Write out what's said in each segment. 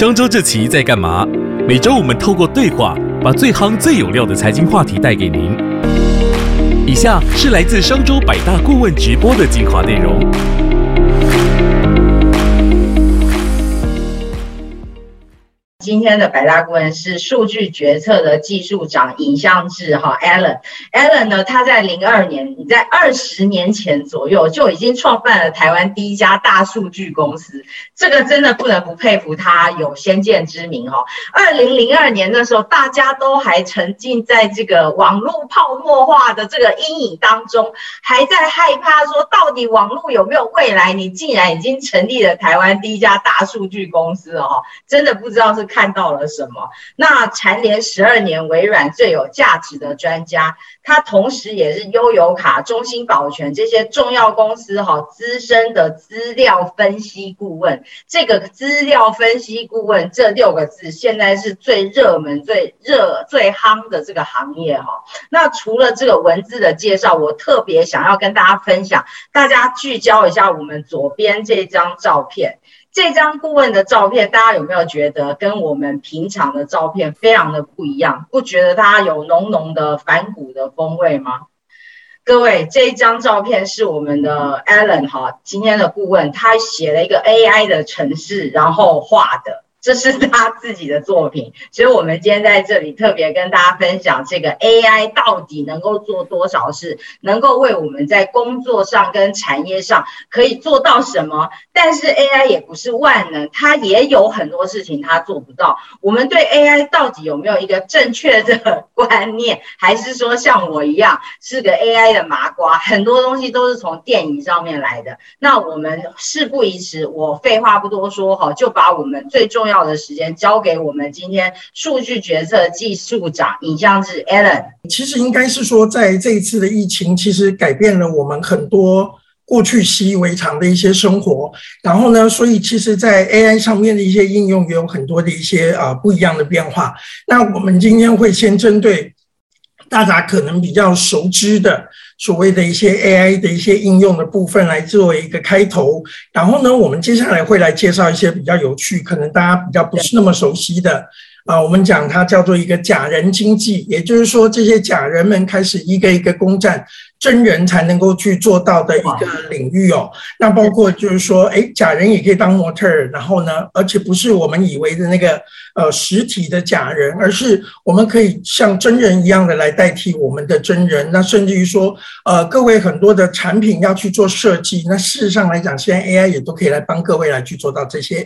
商周这期在干嘛？每周我们透过对话，把最夯最有料的财经话题带给您。以下是来自商周百大顾问直播的精华内容。今天的百大顾问是数据决策的技术长尹相志哈，Alan。Alan 呢，他在零二年，你在二十年前左右就已经创办了台湾第一家大数据公司，这个真的不能不佩服他有先见之明哈。二零零二年的时候，大家都还沉浸在这个网络泡沫化的这个阴影当中，还在害怕说到底网络有没有未来？你竟然已经成立了台湾第一家大数据公司哦，真的不知道是。看到了什么？那蝉联十二年微软最有价值的专家，他同时也是悠游卡、中兴保全这些重要公司哈资深的资料分析顾问。这个资料分析顾问这六个字，现在是最热门、最热、最夯的这个行业哈。那除了这个文字的介绍，我特别想要跟大家分享，大家聚焦一下我们左边这张照片。这张顾问的照片，大家有没有觉得跟我们平常的照片非常的不一样？不觉得它有浓浓的反骨的风味吗？各位，这一张照片是我们的 Alan 哈，今天的顾问，他写了一个 AI 的城市，然后画的。这是他自己的作品，所以我们今天在这里特别跟大家分享这个 AI 到底能够做多少事，能够为我们在工作上跟产业上可以做到什么。但是 AI 也不是万能，它也有很多事情它做不到。我们对 AI 到底有没有一个正确的观念，还是说像我一样是个 AI 的麻瓜？很多东西都是从电影上面来的。那我们事不宜迟，我废话不多说哈，就把我们最重要。要的时间交给我们今天数据决策技术长尹相志 Alan。其实应该是说，在这一次的疫情，其实改变了我们很多过去习以为常的一些生活。然后呢，所以其实，在 AI 上面的一些应用也有很多的一些啊不一样的变化。那我们今天会先针对大家可能比较熟知的。所谓的一些 AI 的一些应用的部分来作为一个开头，然后呢，我们接下来会来介绍一些比较有趣，可能大家比较不是那么熟悉的。啊，我们讲它叫做一个假人经济，也就是说，这些假人们开始一个一个攻占真人才能够去做到的一个领域哦。那包括就是说，哎，假人也可以当模特儿，然后呢，而且不是我们以为的那个呃实体的假人，而是我们可以像真人一样的来代替我们的真人。那甚至于说，呃，各位很多的产品要去做设计，那事实上来讲，现在 AI 也都可以来帮各位来去做到这些。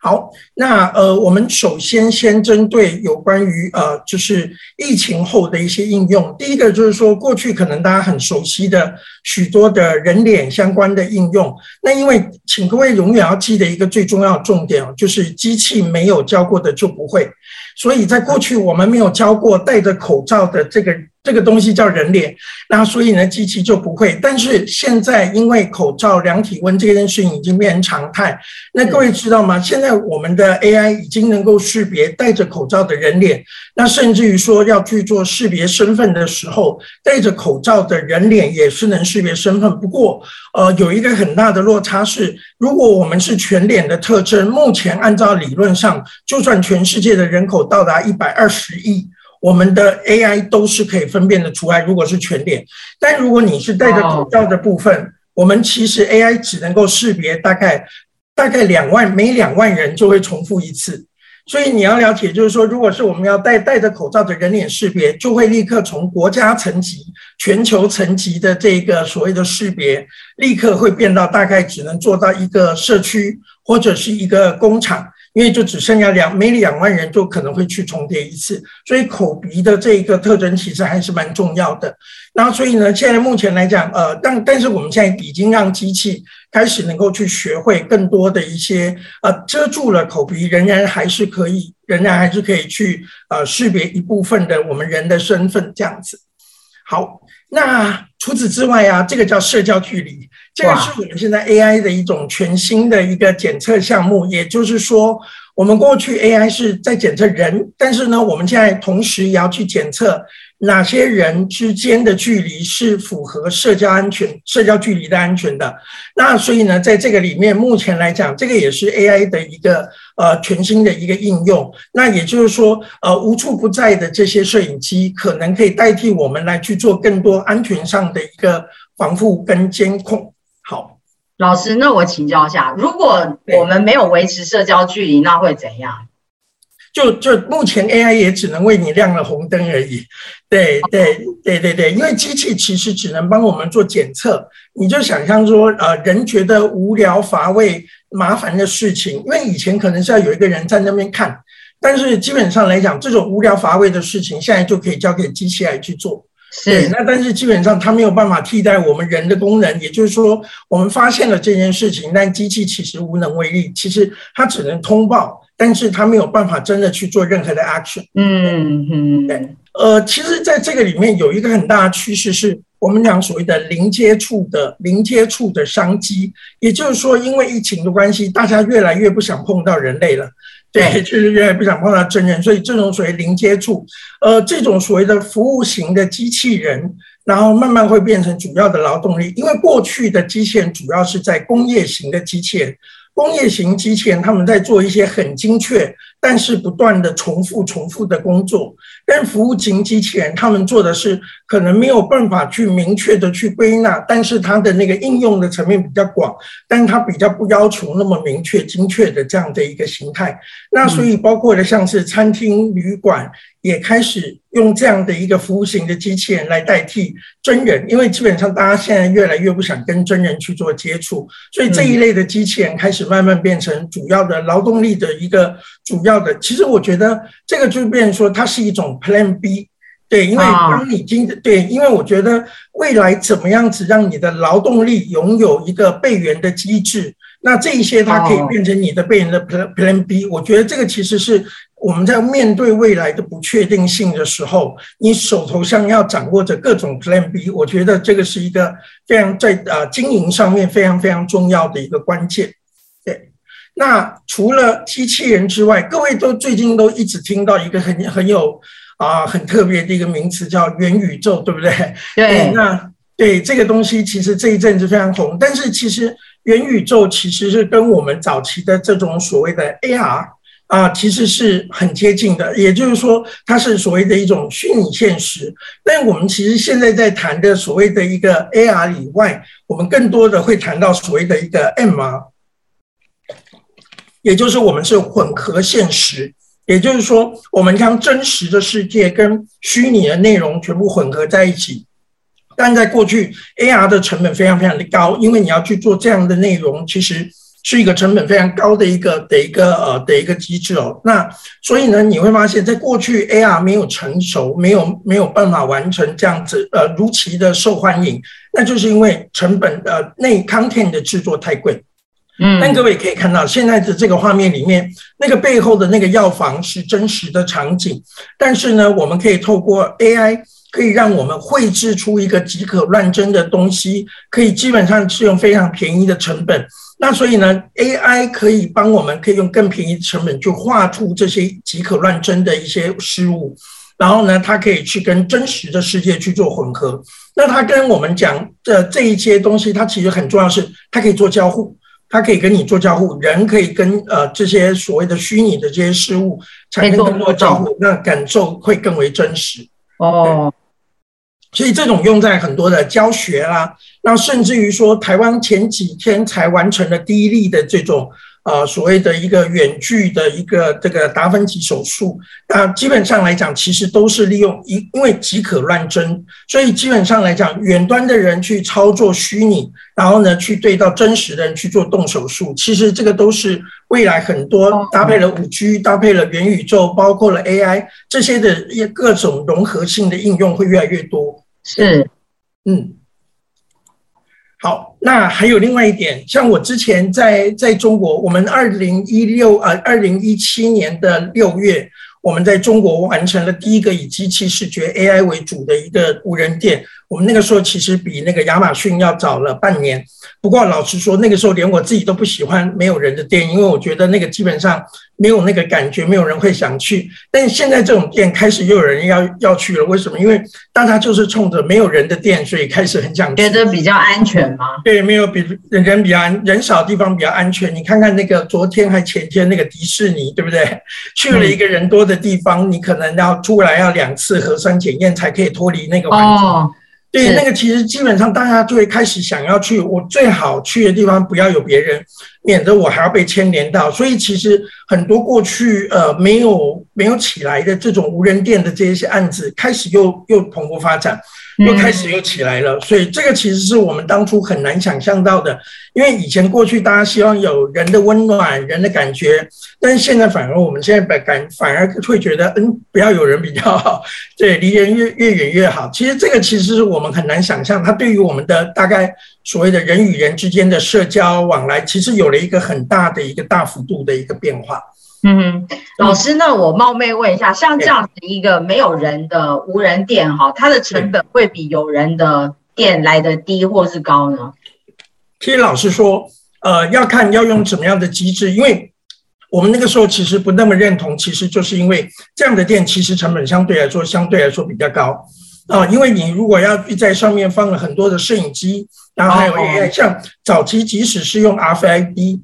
好，那呃，我们首先先针对有关于呃，就是疫情后的一些应用。第一个就是说，过去可能大家很熟悉的许多的人脸相关的应用。那因为，请各位永远要记得一个最重要的重点哦，就是机器没有教过的就不会。所以在过去，我们没有教过戴着口罩的这个。这个东西叫人脸，那所以呢，机器就不会。但是现在因为口罩量体温这件事情已经变成常态，那各位知道吗？现在我们的 AI 已经能够识别戴着口罩的人脸，那甚至于说要去做识别身份的时候，戴着口罩的人脸也是能识别身份。不过，呃，有一个很大的落差是，如果我们是全脸的特征，目前按照理论上，就算全世界的人口到达一百二十亿。我们的 AI 都是可以分辨的出来，如果是全脸，但如果你是戴着口罩的部分，我们其实 AI 只能够识别大概大概两万，每两万人就会重复一次。所以你要了解，就是说，如果是我们要戴戴着口罩的人脸识别，就会立刻从国家层级、全球层级的这个所谓的识别，立刻会变到大概只能做到一个社区或者是一个工厂。因为就只剩下两每两万人就可能会去重叠一次，所以口鼻的这一个特征其实还是蛮重要的。然后所以呢，现在目前来讲，呃，但但是我们现在已经让机器开始能够去学会更多的一些呃遮住了口鼻，仍然还是可以，仍然还是可以去呃识别一部分的我们人的身份这样子。好，那除此之外啊，这个叫社交距离。这个是我们现在 AI 的一种全新的一个检测项目，也就是说，我们过去 AI 是在检测人，但是呢，我们现在同时也要去检测哪些人之间的距离是符合社交安全、社交距离的安全的。那所以呢，在这个里面，目前来讲，这个也是 AI 的一个呃全新的一个应用。那也就是说，呃，无处不在的这些摄影机，可能可以代替我们来去做更多安全上的一个防护跟监控。好，老师，那我请教一下，如果我们没有维持社交距离，那会怎样？就就目前 AI 也只能为你亮了红灯而已，对对对对对，因为机器其实只能帮我们做检测，你就想象说，呃，人觉得无聊乏味麻烦的事情，因为以前可能是要有一个人在那边看，但是基本上来讲，这种无聊乏味的事情，现在就可以交给机器来去做。是，那但是基本上它没有办法替代我们人的功能，也就是说，我们发现了这件事情，但机器其实无能为力，其实它只能通报。但是他没有办法真的去做任何的 action。嗯嗯，对。呃，其实，在这个里面有一个很大的趋势，是我们讲所谓的零接触的零接触的商机。也就是说，因为疫情的关系，大家越来越不想碰到人类了。对，就是越来越不想碰到真人，所以这种所谓零接触，呃，这种所谓的服务型的机器人，然后慢慢会变成主要的劳动力。因为过去的机器人主要是在工业型的机器人。工业型机器人，他们在做一些很精确，但是不断的重复、重复的工作。但服务型机器人，他们做的是可能没有办法去明确的去归纳，但是它的那个应用的层面比较广，但它比较不要求那么明确、精确的这样的一个形态。那所以包括的像是餐厅、旅馆。也开始用这样的一个服务型的机器人来代替真人，因为基本上大家现在越来越不想跟真人去做接触，所以这一类的机器人开始慢慢变成主要的劳动力的一个主要的。其实我觉得这个就变成说它是一种 Plan B，对，因为当你今对，因为我觉得未来怎么样子让你的劳动力拥有一个备援的机制，那这一些它可以变成你的备援的 Plan Plan B。我觉得这个其实是。我们在面对未来的不确定性的时候，你手头上要掌握着各种 Plan B，我觉得这个是一个非常在呃经营上面非常非常重要的一个关键。对，那除了机器人之外，各位都最近都一直听到一个很很有啊很特别的一个名词叫元宇宙，对不对？对，那对这个东西其实这一阵子非常红，但是其实元宇宙其实是跟我们早期的这种所谓的 AR。啊，其实是很接近的，也就是说，它是所谓的一种虚拟现实。但我们其实现在在谈的所谓的一个 AR 以外，我们更多的会谈到所谓的一个 MR，也就是我们是混合现实，也就是说，我们将真实的世界跟虚拟的内容全部混合在一起。但在过去，AR 的成本非常非常的高，因为你要去做这样的内容，其实。是一个成本非常高的一个的一个呃的一个机制哦，那所以呢，你会发现在过去 AR 没有成熟，没有没有办法完成这样子呃如期的受欢迎，那就是因为成本呃内 content 的制作太贵。嗯，但各位可以看到现在的这个画面里面，那个背后的那个药房是真实的场景，但是呢，我们可以透过 AI。可以让我们绘制出一个即可乱真的东西，可以基本上是用非常便宜的成本。那所以呢，AI 可以帮我们，可以用更便宜的成本去画出这些即可乱真的一些事物，然后呢，它可以去跟真实的世界去做混合。那它跟我们讲的这一些东西，它其实很重要，是它可以做交互，它可以跟你做交互，人可以跟呃这些所谓的虚拟的这些事物产生更多交互，那感受会更为真实。哦，所以这种用在很多的教学啦，那甚至于说，台湾前几天才完成了第一例的这种。呃，所谓的一个远距的一个这个达芬奇手术，那基本上来讲，其实都是利用一，因为即可乱真，所以基本上来讲，远端的人去操作虚拟，然后呢，去对到真实的人去做动手术，其实这个都是未来很多搭配了五 G、搭配了元宇宙、包括了 AI 这些的一各种融合性的应用会越来越多。是，嗯。好，那还有另外一点，像我之前在在中国，我们二零一六呃二零一七年的六月，我们在中国完成了第一个以机器视觉 AI 为主的一个无人店。我们那个时候其实比那个亚马逊要早了半年。不过老实说，那个时候连我自己都不喜欢没有人的店，因为我觉得那个基本上没有那个感觉，没有人会想去。但现在这种店开始又有人要要去了，为什么？因为大家就是冲着没有人的店，所以开始很想觉得比较安全吗？对，没有比人比较安人少的地方比较安全。你看看那个昨天还前天那个迪士尼，对不对？去了一个人多的地方，你可能要出来要两次核酸检验才可以脱离那个环境。对，那个其实基本上大家就会开始想要去，我最好去的地方不要有别人，免得我还要被牵连到。所以其实很多过去呃没有没有起来的这种无人店的这些案子，开始又又蓬勃发展。又开始又起来了，所以这个其实是我们当初很难想象到的。因为以前过去大家希望有人的温暖、人的感觉，但是现在反而我们现在把感反而会觉得，嗯，不要有人比较好，对，离人越越远越好。其实这个其实是我们很难想象，它对于我们的大概所谓的人与人之间的社交往来，其实有了一个很大的一个大幅度的一个变化。嗯，老师，那我冒昧问一下，像这样子一个没有人的无人店，哈，它的成本会比有人的店来的低或是高呢？其实老实说，呃，要看要用怎么样的机制，因为我们那个时候其实不那么认同，其实就是因为这样的店其实成本相对来说相对来说比较高啊，因为你如果要在上面放了很多的摄影机，然后还有 AI，像早期即使是用 RFID。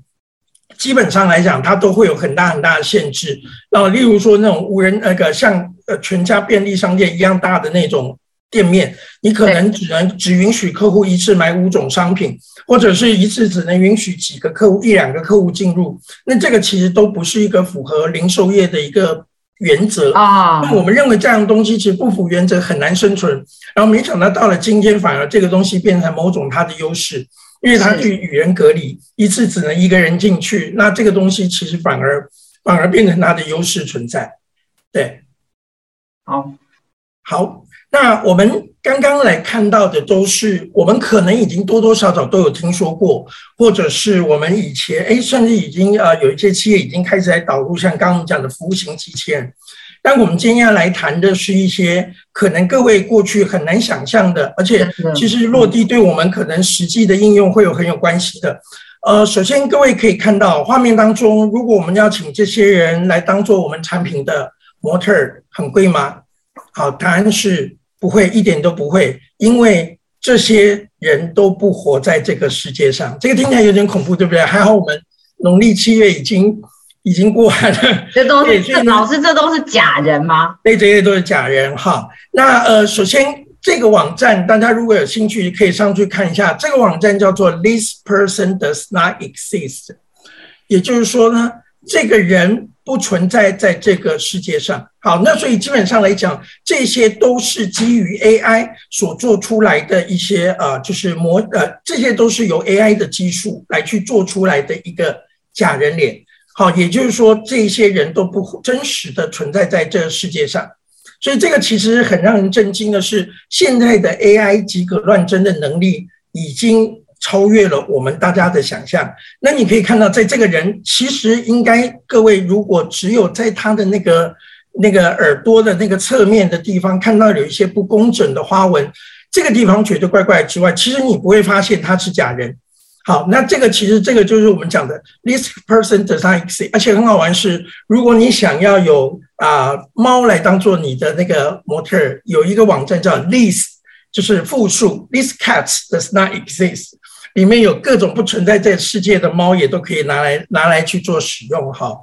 基本上来讲，它都会有很大很大的限制。然后，例如说那种无人那个像呃全家便利商店一样大的那种店面，你可能只能只允许客户一次买五种商品，或者是一次只能允许几个客户一两个客户进入。那这个其实都不是一个符合零售业的一个原则啊。那我们认为这样的东西其实不符原则，很难生存。然后没想到到了今天，反而这个东西变成某种它的优势。因为他去与人隔离，一次只能一个人进去，那这个东西其实反而反而变成它的优势存在。对，好，好，那我们刚刚来看到的都是我们可能已经多多少少都有听说过，或者是我们以前哎，甚至已经呃有一些企业已经开始在导入像刚刚讲的服务型机器人。但我们今天要来谈的是一些可能各位过去很难想象的，而且其实落地对我们可能实际的应用会有很有关系的。呃，首先各位可以看到画面当中，如果我们要请这些人来当做我们产品的模特，很贵吗？好，答案是不会，一点都不会，因为这些人都不活在这个世界上。这个听起来有点恐怖，对不对？还好我们农历七月已经。已经过完了，这都是这老师，这都是假人吗？对，这些都是假人哈。那呃，首先这个网站，大家如果有兴趣，可以上去看一下。这个网站叫做 “This person does not exist”，也就是说呢，这个人不存在在这个世界上。好，那所以基本上来讲，这些都是基于 AI 所做出来的一些呃，就是模呃，这些都是由 AI 的技术来去做出来的一个假人脸。好，也就是说，这些人都不真实的存在在这个世界上，所以这个其实很让人震惊的是，现在的 AI 及格乱真的能力已经超越了我们大家的想象。那你可以看到，在这个人其实应该，各位如果只有在他的那个那个耳朵的那个侧面的地方看到有一些不工整的花纹，这个地方觉得怪怪之外，其实你不会发现他是假人。好，那这个其实这个就是我们讲的 this person does not exist，而且很好玩是，如果你想要有啊猫来当做你的那个模特儿，有一个网站叫 this，就是复数 this cats does not exist，里面有各种不存在在世界的猫也都可以拿来拿来去做使用哈，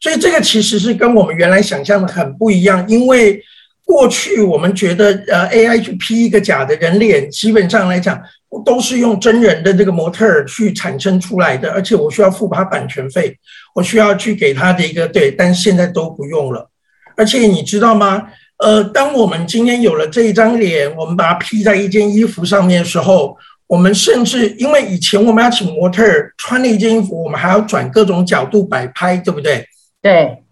所以这个其实是跟我们原来想象的很不一样，因为过去我们觉得呃 AI 去 P 一个假的人脸，基本上来讲。都是用真人的这个模特儿去产生出来的，而且我需要付他版权费，我需要去给他的一个对，但现在都不用了。而且你知道吗？呃，当我们今天有了这一张脸，我们把它 P 在一件衣服上面的时候，我们甚至因为以前我们要请模特穿了一件衣服，我们还要转各种角度摆拍，对不对？对，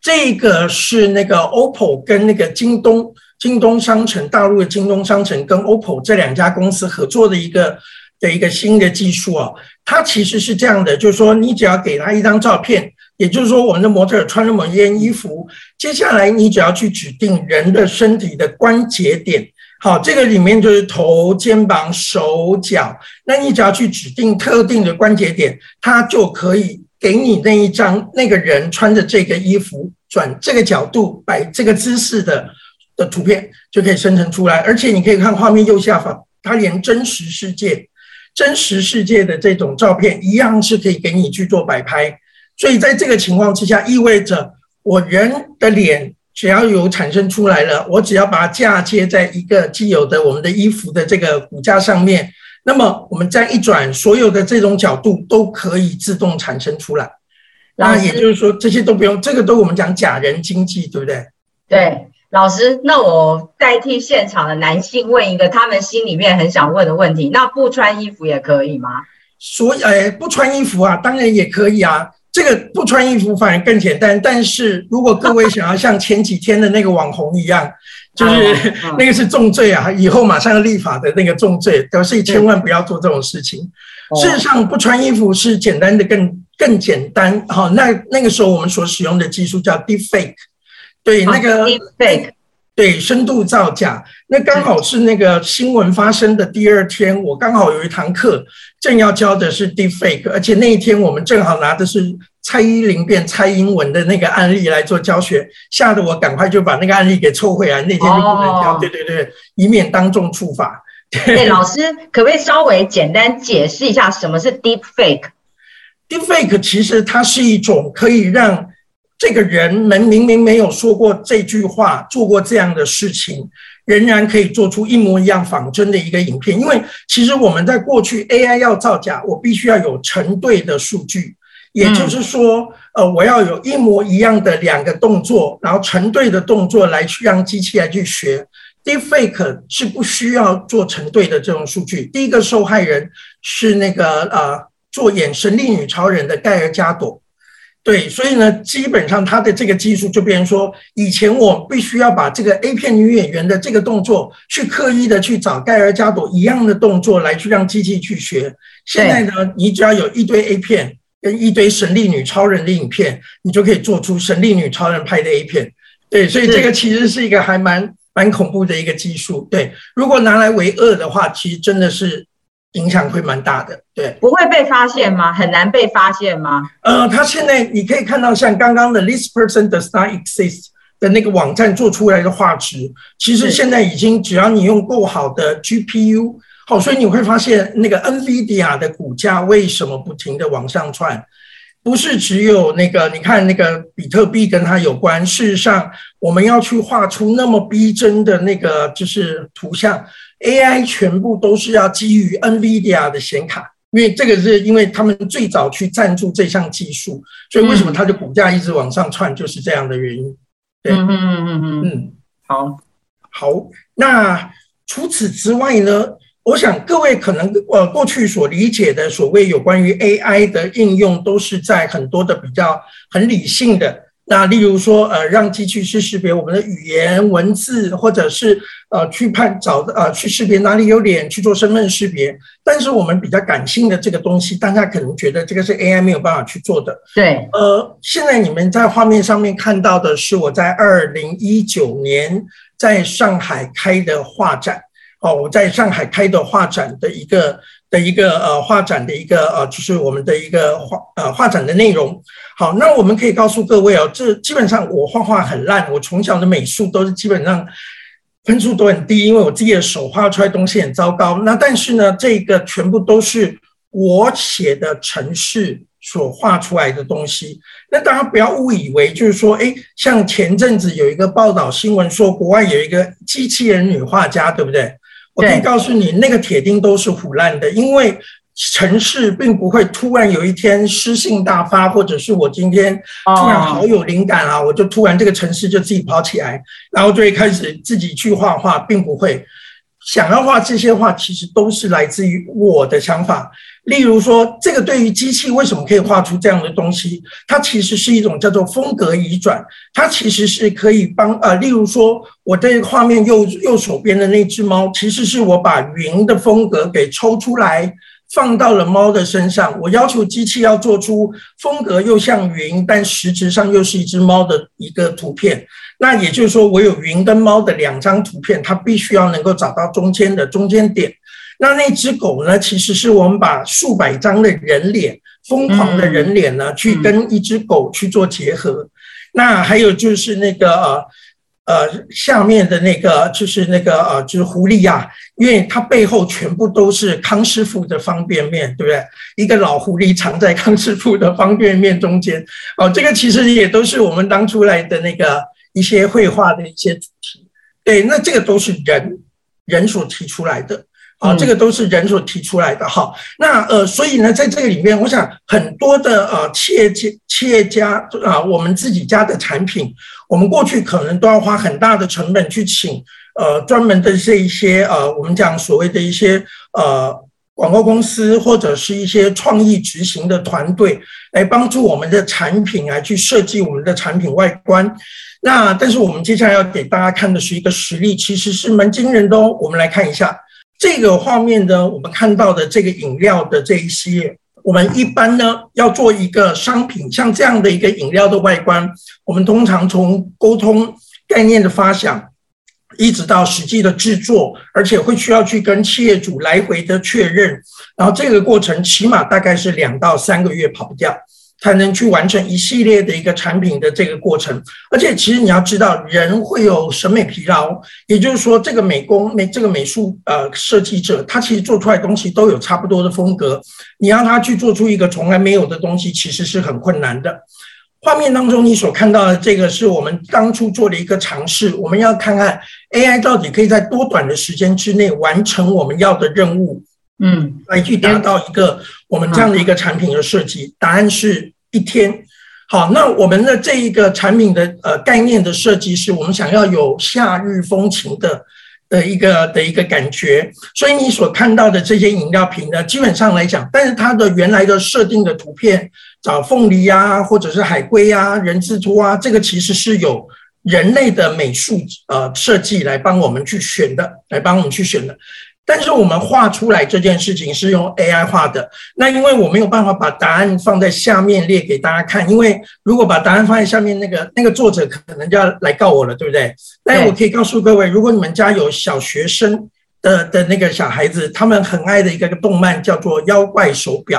这个是那个 OPPO 跟那个京东。京东商城，大陆的京东商城跟 OPPO 这两家公司合作的一个的一个新的技术啊，它其实是这样的，就是说你只要给他一张照片，也就是说我们的模特穿了某一件衣服，接下来你只要去指定人的身体的关节点，好，这个里面就是头、肩膀、手脚。那你只要去指定特定的关节点，它就可以给你那一张那个人穿着这个衣服转这个角度摆这个姿势的的图片，就可以生成出来。而且你可以看画面右下方，它连真实世界、真实世界的这种照片一样是可以给你去做摆拍。所以在这个情况之下，意味着我人的脸。只要有产生出来了，我只要把它嫁接在一个既有的我们的衣服的这个骨架上面，那么我们再一转，所有的这种角度都可以自动产生出来。那也就是说，这些都不用，这个都我们讲假人经济，对不对？对，老师，那我代替现场的男性问一个他们心里面很想问的问题：那不穿衣服也可以吗？所以，哎，不穿衣服啊，当然也可以啊。这个不穿衣服反而更简单，但是如果各位想要像前几天的那个网红一样，就是 那个是重罪啊，以后马上要立法的那个重罪，表示千万不要做这种事情。事实上，不穿衣服是简单的更更简单。好，那那个时候我们所使用的技术叫 deepfake，对，那个 deepfake。对，深度造假，那刚好是那个新闻发生的第二天，我刚好有一堂课，正要教的是 deepfake，而且那一天我们正好拿的是蔡依林变蔡英文的那个案例来做教学，吓得我赶快就把那个案例给抽回来，那天就不能教，对对对，以免当众处罚。对，老师可不可以稍微简单解释一下什么是 deepfake？deepfake 其实它是一种可以让这个人们明明没有说过这句话，做过这样的事情，仍然可以做出一模一样仿真的一个影片。因为其实我们在过去 AI 要造假，我必须要有成对的数据，也就是说，呃，我要有一模一样的两个动作，然后成对的动作来去让机器来去学。Deepfake 是不需要做成对的这种数据。第一个受害人是那个呃，做演神力女超人的盖尔加朵。对，所以呢，基本上他的这个技术就变成说，以前我必须要把这个 A 片女演员的这个动作，去刻意的去找盖尔加朵一样的动作来去让机器去学。现在呢，你只要有一堆 A 片跟一堆神力女超人的影片，你就可以做出神力女超人拍的 A 片。对，所以这个其实是一个还蛮蛮恐怖的一个技术。对，如果拿来为恶的话，其实真的是。影响会蛮大的，对，不会被发现吗？很难被发现吗？呃，他现在你可以看到，像刚刚的 This person does not exist 的那个网站做出来的画质，其实现在已经只要你用够好的 GPU，好，所以你会发现那个 NVIDIA 的股价为什么不停的往上窜？不是只有那个，你看那个比特币跟它有关。事实上，我们要去画出那么逼真的那个就是图像，AI 全部都是要基于 NVIDIA 的显卡，因为这个是因为他们最早去赞助这项技术，所以为什么它的股价一直往上窜，就是这样的原因。对，嗯嗯嗯嗯嗯，好，好。那除此之外呢？我想各位可能呃过去所理解的所谓有关于 AI 的应用，都是在很多的比较很理性的。那例如说呃让机器去识别我们的语言文字，或者是呃去判找呃去识别哪里有脸去做身份识别。但是我们比较感性的这个东西，大家可能觉得这个是 AI 没有办法去做的。对，呃，现在你们在画面上面看到的是我在二零一九年在上海开的画展。哦，我在上海开的画展的一个的一个呃画展的一个呃，就是我们的一个画呃画展的内容。好，那我们可以告诉各位哦，这基本上我画画很烂，我从小的美术都是基本上分数都很低，因为我自己的手画出来东西很糟糕。那但是呢，这个全部都是我写的程式所画出来的东西。那大家不要误以为就是说，哎，像前阵子有一个报道新闻说，国外有一个机器人女画家，对不对？我可以告诉你，那个铁钉都是腐烂的，因为城市并不会突然有一天诗性大发，或者是我今天突然好有灵感啊，我就突然这个城市就自己跑起来，然后就会开始自己去画画，并不会。想要画这些画，其实都是来自于我的想法。例如说，这个对于机器为什么可以画出这样的东西？它其实是一种叫做风格移转，它其实是可以帮呃，例如说，我这个画面右右手边的那只猫，其实是我把云的风格给抽出来，放到了猫的身上，我要求机器要做出风格又像云，但实质上又是一只猫的一个图片。那也就是说，我有云跟猫的两张图片，它必须要能够找到中间的中间点。那那只狗呢？其实是我们把数百张的人脸，疯狂的人脸呢，去跟一只狗去做结合。那还有就是那个呃呃下面的那个就是那个呃就是狐狸呀，因为它背后全部都是康师傅的方便面，对不对？一个老狐狸藏在康师傅的方便面中间。哦，这个其实也都是我们当初来的那个一些绘画的一些主题。对，那这个都是人人所提出来的。啊，这个都是人所提出来的哈。那呃，所以呢，在这个里面，我想很多的呃企业家企业家啊，我们自己家的产品，我们过去可能都要花很大的成本去请呃专门的这一些呃，我们讲所谓的一些呃广告公司或者是一些创意执行的团队来帮助我们的产品来去设计我们的产品外观。那但是我们接下来要给大家看的是一个实例，其实是蛮惊人的哦。我们来看一下。这个画面呢，我们看到的这个饮料的这一些，我们一般呢要做一个商品，像这样的一个饮料的外观，我们通常从沟通概念的发想，一直到实际的制作，而且会需要去跟企业主来回的确认，然后这个过程起码大概是两到三个月跑不掉。才能去完成一系列的一个产品的这个过程，而且其实你要知道，人会有审美疲劳，也就是说，这个美工美这个美术呃设计者，他其实做出来东西都有差不多的风格，你让他去做出一个从来没有的东西，其实是很困难的。画面当中你所看到的这个是我们当初做的一个尝试，我们要看看 AI 到底可以在多短的时间之内完成我们要的任务。嗯，来去达到一个我们这样的一个产品的设计，答案是一天。好，那我们的这一个产品的呃概念的设计，是我们想要有夏日风情的的一个的一个感觉。所以你所看到的这些饮料瓶呢，基本上来讲，但是它的原来的设定的图片，找凤梨呀，或者是海龟呀、人字拖啊，这个其实是有人类的美术呃设计来帮我们去选的，来帮我们去选的。但是我们画出来这件事情是用 AI 画的，那因为我没有办法把答案放在下面列给大家看，因为如果把答案放在下面，那个那个作者可能就要来告我了，对不对？但我可以告诉各位，如果你们家有小学生的的那个小孩子，他们很爱的一个动漫叫做《妖怪手表》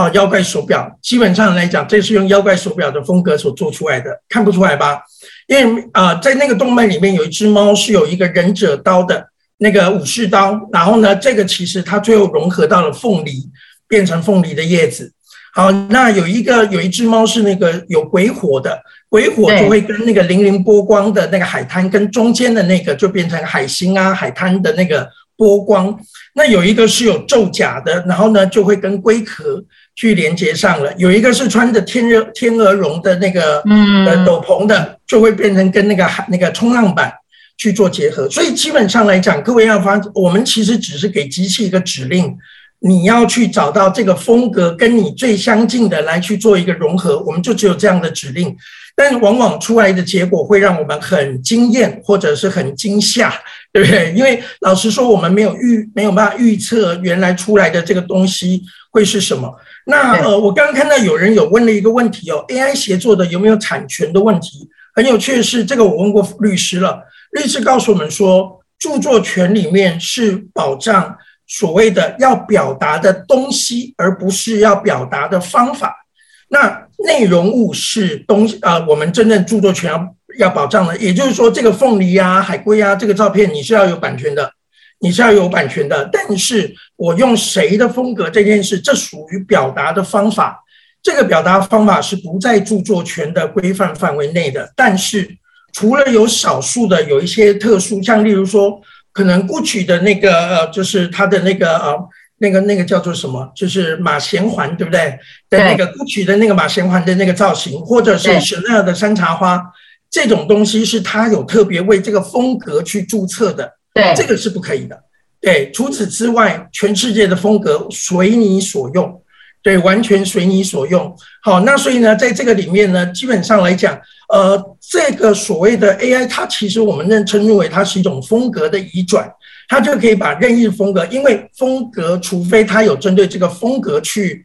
啊，《妖怪手表》基本上来讲，这是用《妖怪手表》的风格所做出来的，看不出来吧？因为啊，在那个动漫里面有一只猫是有一个忍者刀的。那个武士刀，然后呢，这个其实它最后融合到了凤梨，变成凤梨的叶子。好，那有一个有一只猫是那个有鬼火的，鬼火就会跟那个粼粼波光的那个海滩，跟中间的那个就变成海星啊海滩的那个波光。那有一个是有皱甲的，然后呢就会跟龟壳去连接上了。有一个是穿着天鹅天鹅绒的那个嗯斗篷的，就会变成跟那个海那个冲浪板。去做结合，所以基本上来讲，各位要发，我们其实只是给机器一个指令，你要去找到这个风格跟你最相近的来去做一个融合，我们就只有这样的指令，但往往出来的结果会让我们很惊艳或者是很惊吓，对不对？因为老实说，我们没有预没有办法预测原来出来的这个东西会是什么。那呃，我刚刚看到有人有问了一个问题哦，AI 协作的有没有产权的问题？很有趣的是，这个我问过律师了。律师告诉我们说，著作权里面是保障所谓的要表达的东西，而不是要表达的方法。那内容物是东西啊，我们真正著作权要要保障的。也就是说，这个凤梨啊、海龟啊，这个照片你是要有版权的，你是要有版权的。但是我用谁的风格这件事，这属于表达的方法，这个表达方法是不在著作权的规范范围内的。但是。除了有少数的有一些特殊，像例如说，可能 GUCCI 的那个呃，就是它的那个呃，那个那个叫做什么，就是马衔环，对不对？的那个 GUCCI 的那个马衔环的那个造型，或者是 Chanel 的山茶花，这种东西是他有特别为这个风格去注册的，对，这个是不可以的。对，除此之外，全世界的风格随你所用。对，完全随你所用。好，那所以呢，在这个里面呢，基本上来讲，呃，这个所谓的 AI，它其实我们认称认为它是一种风格的移转，它就可以把任意风格，因为风格，除非它有针对这个风格去。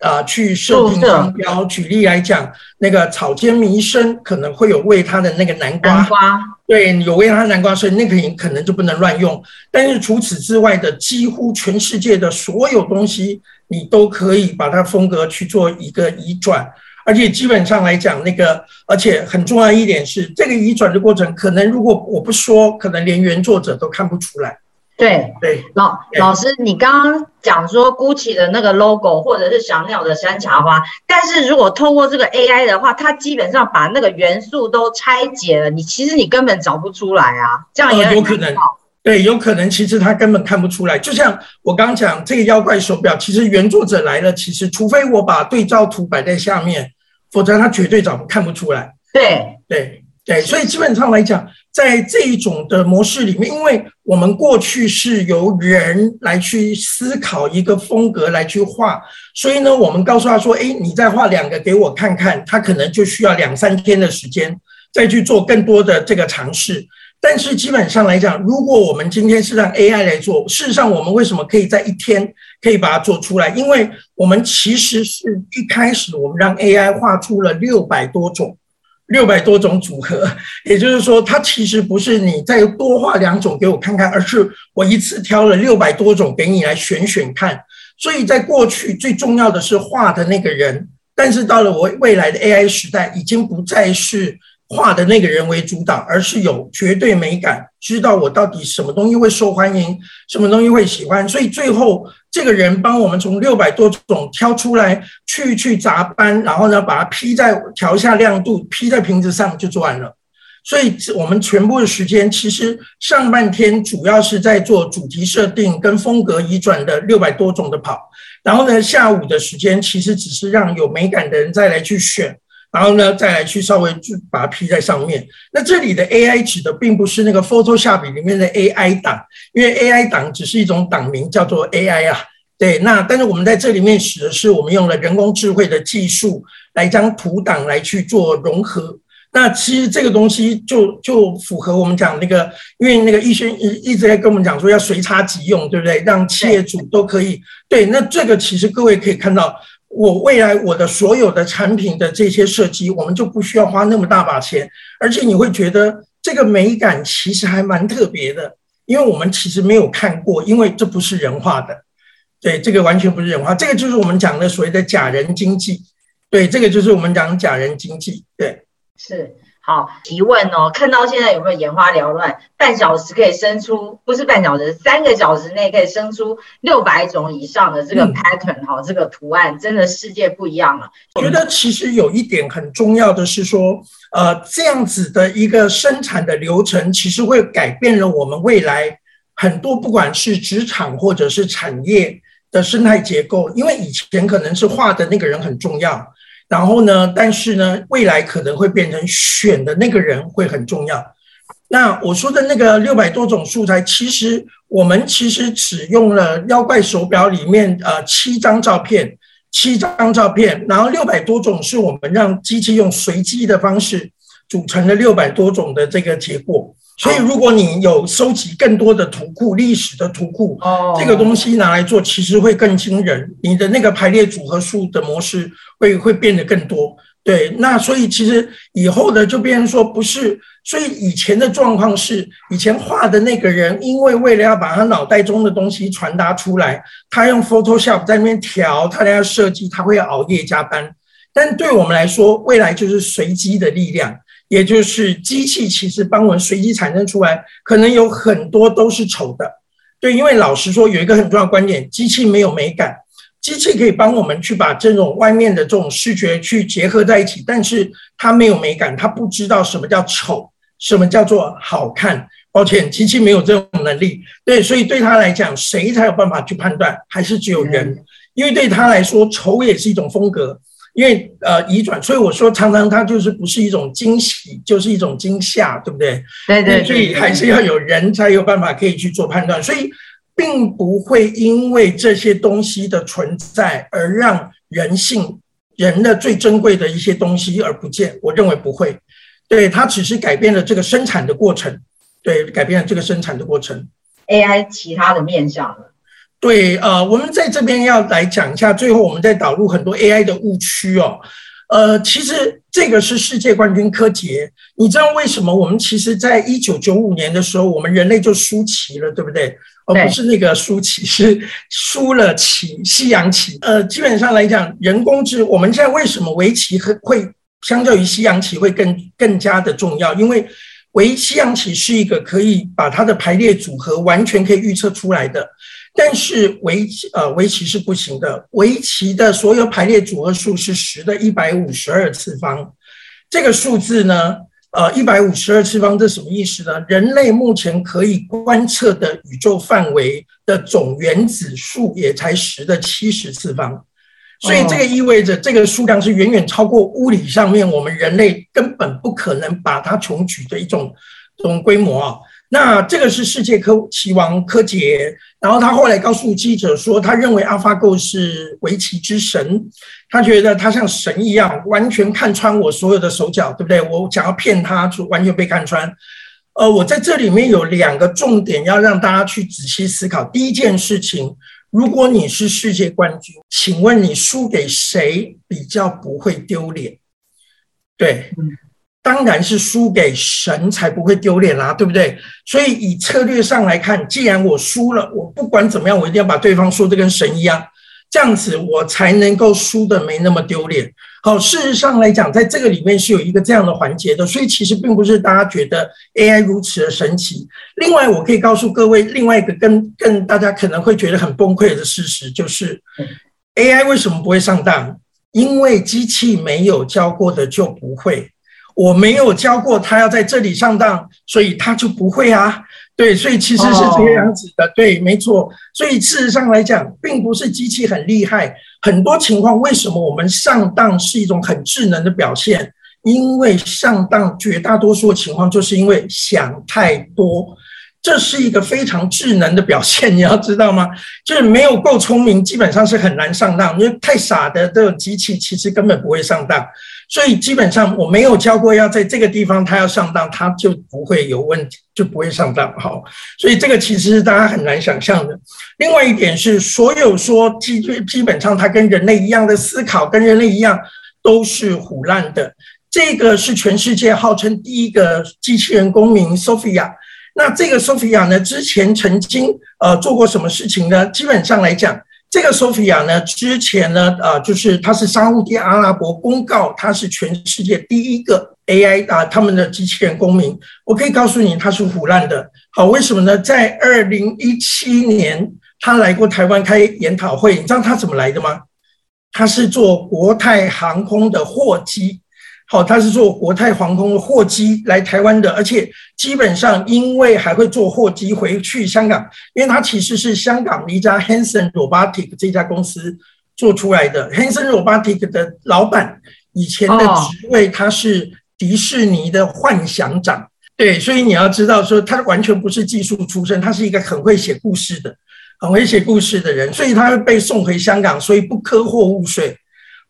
啊，去设定商标。举例来讲，那个草间弥生可能会有为他的那个南瓜，南瓜对，有为他南瓜，所以那个可能就不能乱用。但是除此之外的，几乎全世界的所有东西，你都可以把它风格去做一个移转，而且基本上来讲，那个而且很重要一点是，这个移转的过程，可能如果我不说，可能连原作者都看不出来。对。对，老老师，你刚刚讲说 GUCCI 的那个 logo 或者是小鸟的山茶花，但是如果通过这个 AI 的话，它基本上把那个元素都拆解了，你其实你根本找不出来啊，这样也有可能。对，有可能其实他根本看不出来。就像我刚讲这个妖怪手表，其实原作者来了，其实除非我把对照图摆在下面，否则他绝对找看不出来。对。对对，所以基本上来讲。在这一种的模式里面，因为我们过去是由人来去思考一个风格来去画，所以呢，我们告诉他说：“哎，你再画两个给我看看。”他可能就需要两三天的时间再去做更多的这个尝试。但是基本上来讲，如果我们今天是让 AI 来做，事实上我们为什么可以在一天可以把它做出来？因为我们其实是一开始我们让 AI 画出了六百多种。六百多种组合，也就是说，它其实不是你再多画两种给我看看，而是我一次挑了六百多种给你来选选看。所以在过去最重要的是画的那个人，但是到了我未来的 AI 时代，已经不再是。画的那个人为主导，而是有绝对美感，知道我到底什么东西会受欢迎，什么东西会喜欢，所以最后这个人帮我们从六百多种挑出来，去去杂班，然后呢把它 P 在调一下亮度，，P 在瓶子上就做完了。所以我们全部的时间其实上半天主要是在做主题设定跟风格移转的六百多种的跑，然后呢下午的时间其实只是让有美感的人再来去选。然后呢，再来去稍微就把它披在上面。那这里的 AI 指的并不是那个 Photoshop 里面的 AI 档，因为 AI 档只是一种档名，叫做 AI 啊。对，那但是我们在这里面使的是我们用了人工智慧的技术来将图档来去做融合。那其实这个东西就就符合我们讲那个，因为那个医生一一直在跟我们讲说要随插即用，对不对？让企业主都可以。对，那这个其实各位可以看到。我未来我的所有的产品的这些设计，我们就不需要花那么大把钱，而且你会觉得这个美感其实还蛮特别的，因为我们其实没有看过，因为这不是人画的，对，这个完全不是人画，这个就是我们讲的所谓的假人经济，对，这个就是我们讲假人经济，对，是。好提问哦，看到现在有没有眼花缭乱？半小时可以生出，不是半小时，三个小时内可以生出六百种以上的这个 pattern 哈，这个图案真的世界不一样了。我觉得其实有一点很重要的是说，呃，这样子的一个生产的流程，其实会改变了我们未来很多，不管是职场或者是产业的生态结构。因为以前可能是画的那个人很重要。然后呢？但是呢，未来可能会变成选的那个人会很重要。那我说的那个六百多种素材，其实我们其实只用了妖怪手表里面呃七张照片，七张照片，然后六百多种是我们让机器用随机的方式组成了六百多种的这个结果。所以，如果你有收集更多的图库、历史的图库，哦，这个东西拿来做，其实会更惊人。你的那个排列组合数的模式会会变得更多。对，那所以其实以后的就变成说不是，所以以前的状况是，以前画的那个人，因为为了要把他脑袋中的东西传达出来，他用 Photoshop 在那边调，他要设计，他会熬夜加班。但对我们来说，未来就是随机的力量。也就是机器其实帮我们随机产生出来，可能有很多都是丑的，对，因为老实说有一个很重要的观点，机器没有美感，机器可以帮我们去把这种外面的这种视觉去结合在一起，但是它没有美感，它不知道什么叫丑，什么叫做好看。抱歉，机器没有这种能力，对，所以对他来讲，谁才有办法去判断？还是只有人，因为对他来说，丑也是一种风格。因为呃移转，所以我说常常它就是不是一种惊喜，就是一种惊吓，对不对？对对。所以还是要有人才有办法可以去做判断，所以并不会因为这些东西的存在而让人性、人的最珍贵的一些东西而不见。我认为不会，对它只是改变了这个生产的过程，对改变了这个生产的过程。AI 其他的面向呢？对，呃，我们在这边要来讲一下，最后我们再导入很多 AI 的误区哦。呃，其实这个是世界冠军柯洁，你知道为什么我们其实在一九九五年的时候，我们人类就输棋了，对不对？而不是那个输棋，是输了棋，西洋棋。呃，基本上来讲，人工智，我们现在为什么围棋会会相较于西洋棋会更更加的重要？因为围西洋棋是一个可以把它的排列组合完全可以预测出来的。但是围棋呃围棋是不行的，围棋的所有排列组合数是十的一百五十二次方，这个数字呢，呃一百五十二次方这什么意思呢？人类目前可以观测的宇宙范围的总原子数也才十的七十次方，所以这个意味着这个数量是远远超过物理上面我们人类根本不可能把它穷举的一种这种规模啊。那这个是世界科棋王柯洁，然后他后来告诉记者说，他认为 AlphaGo 是围棋之神，他觉得他像神一样，完全看穿我所有的手脚，对不对？我想要骗他，就完全被看穿。呃，我在这里面有两个重点要让大家去仔细思考。第一件事情，如果你是世界冠军，请问你输给谁比较不会丢脸？对。当然是输给神才不会丢脸啦，对不对？所以以策略上来看，既然我输了，我不管怎么样，我一定要把对方说的跟神一样，这样子我才能够输的没那么丢脸。好，事实上来讲，在这个里面是有一个这样的环节的，所以其实并不是大家觉得 AI 如此的神奇。另外，我可以告诉各位，另外一个更更大家可能会觉得很崩溃的事实，就是 AI 为什么不会上当？因为机器没有教过的就不会。我没有教过他要在这里上当，所以他就不会啊。对，所以其实是这个样子的。对，没错。所以事实上来讲，并不是机器很厉害，很多情况为什么我们上当是一种很智能的表现？因为上当绝大多数的情况就是因为想太多。这是一个非常智能的表现，你要知道吗？就是没有够聪明，基本上是很难上当。因为太傻的这种机器，其实根本不会上当。所以基本上我没有教过要在这个地方他要上当，他就不会有问题，就不会上当。好，所以这个其实是大家很难想象的。另外一点是，所有说基基本上它跟人类一样的思考，跟人类一样都是胡乱的。这个是全世界号称第一个机器人公民 Sophia。那这个 Sophia 呢？之前曾经呃做过什么事情呢？基本上来讲，这个 Sophia 呢，之前呢，呃，就是它是沙地阿拉伯公告，它是全世界第一个 AI 啊，他们的机器人公民。我可以告诉你，它是腐烂的。好，为什么呢？在二零一七年，他来过台湾开研讨会，你知道他怎么来的吗？他是坐国泰航空的货机。好，他是做国泰航空的货机来台湾的，而且基本上因为还会坐货机回去香港，因为他其实是香港的一家 Hanson Robotic 这家公司做出来的。Hanson Robotic 的老板以前的职位他是迪士尼的幻想长，对，所以你要知道说他完全不是技术出身，他是一个很会写故事的、很会写故事的人，所以他会被送回香港，所以不科货物税。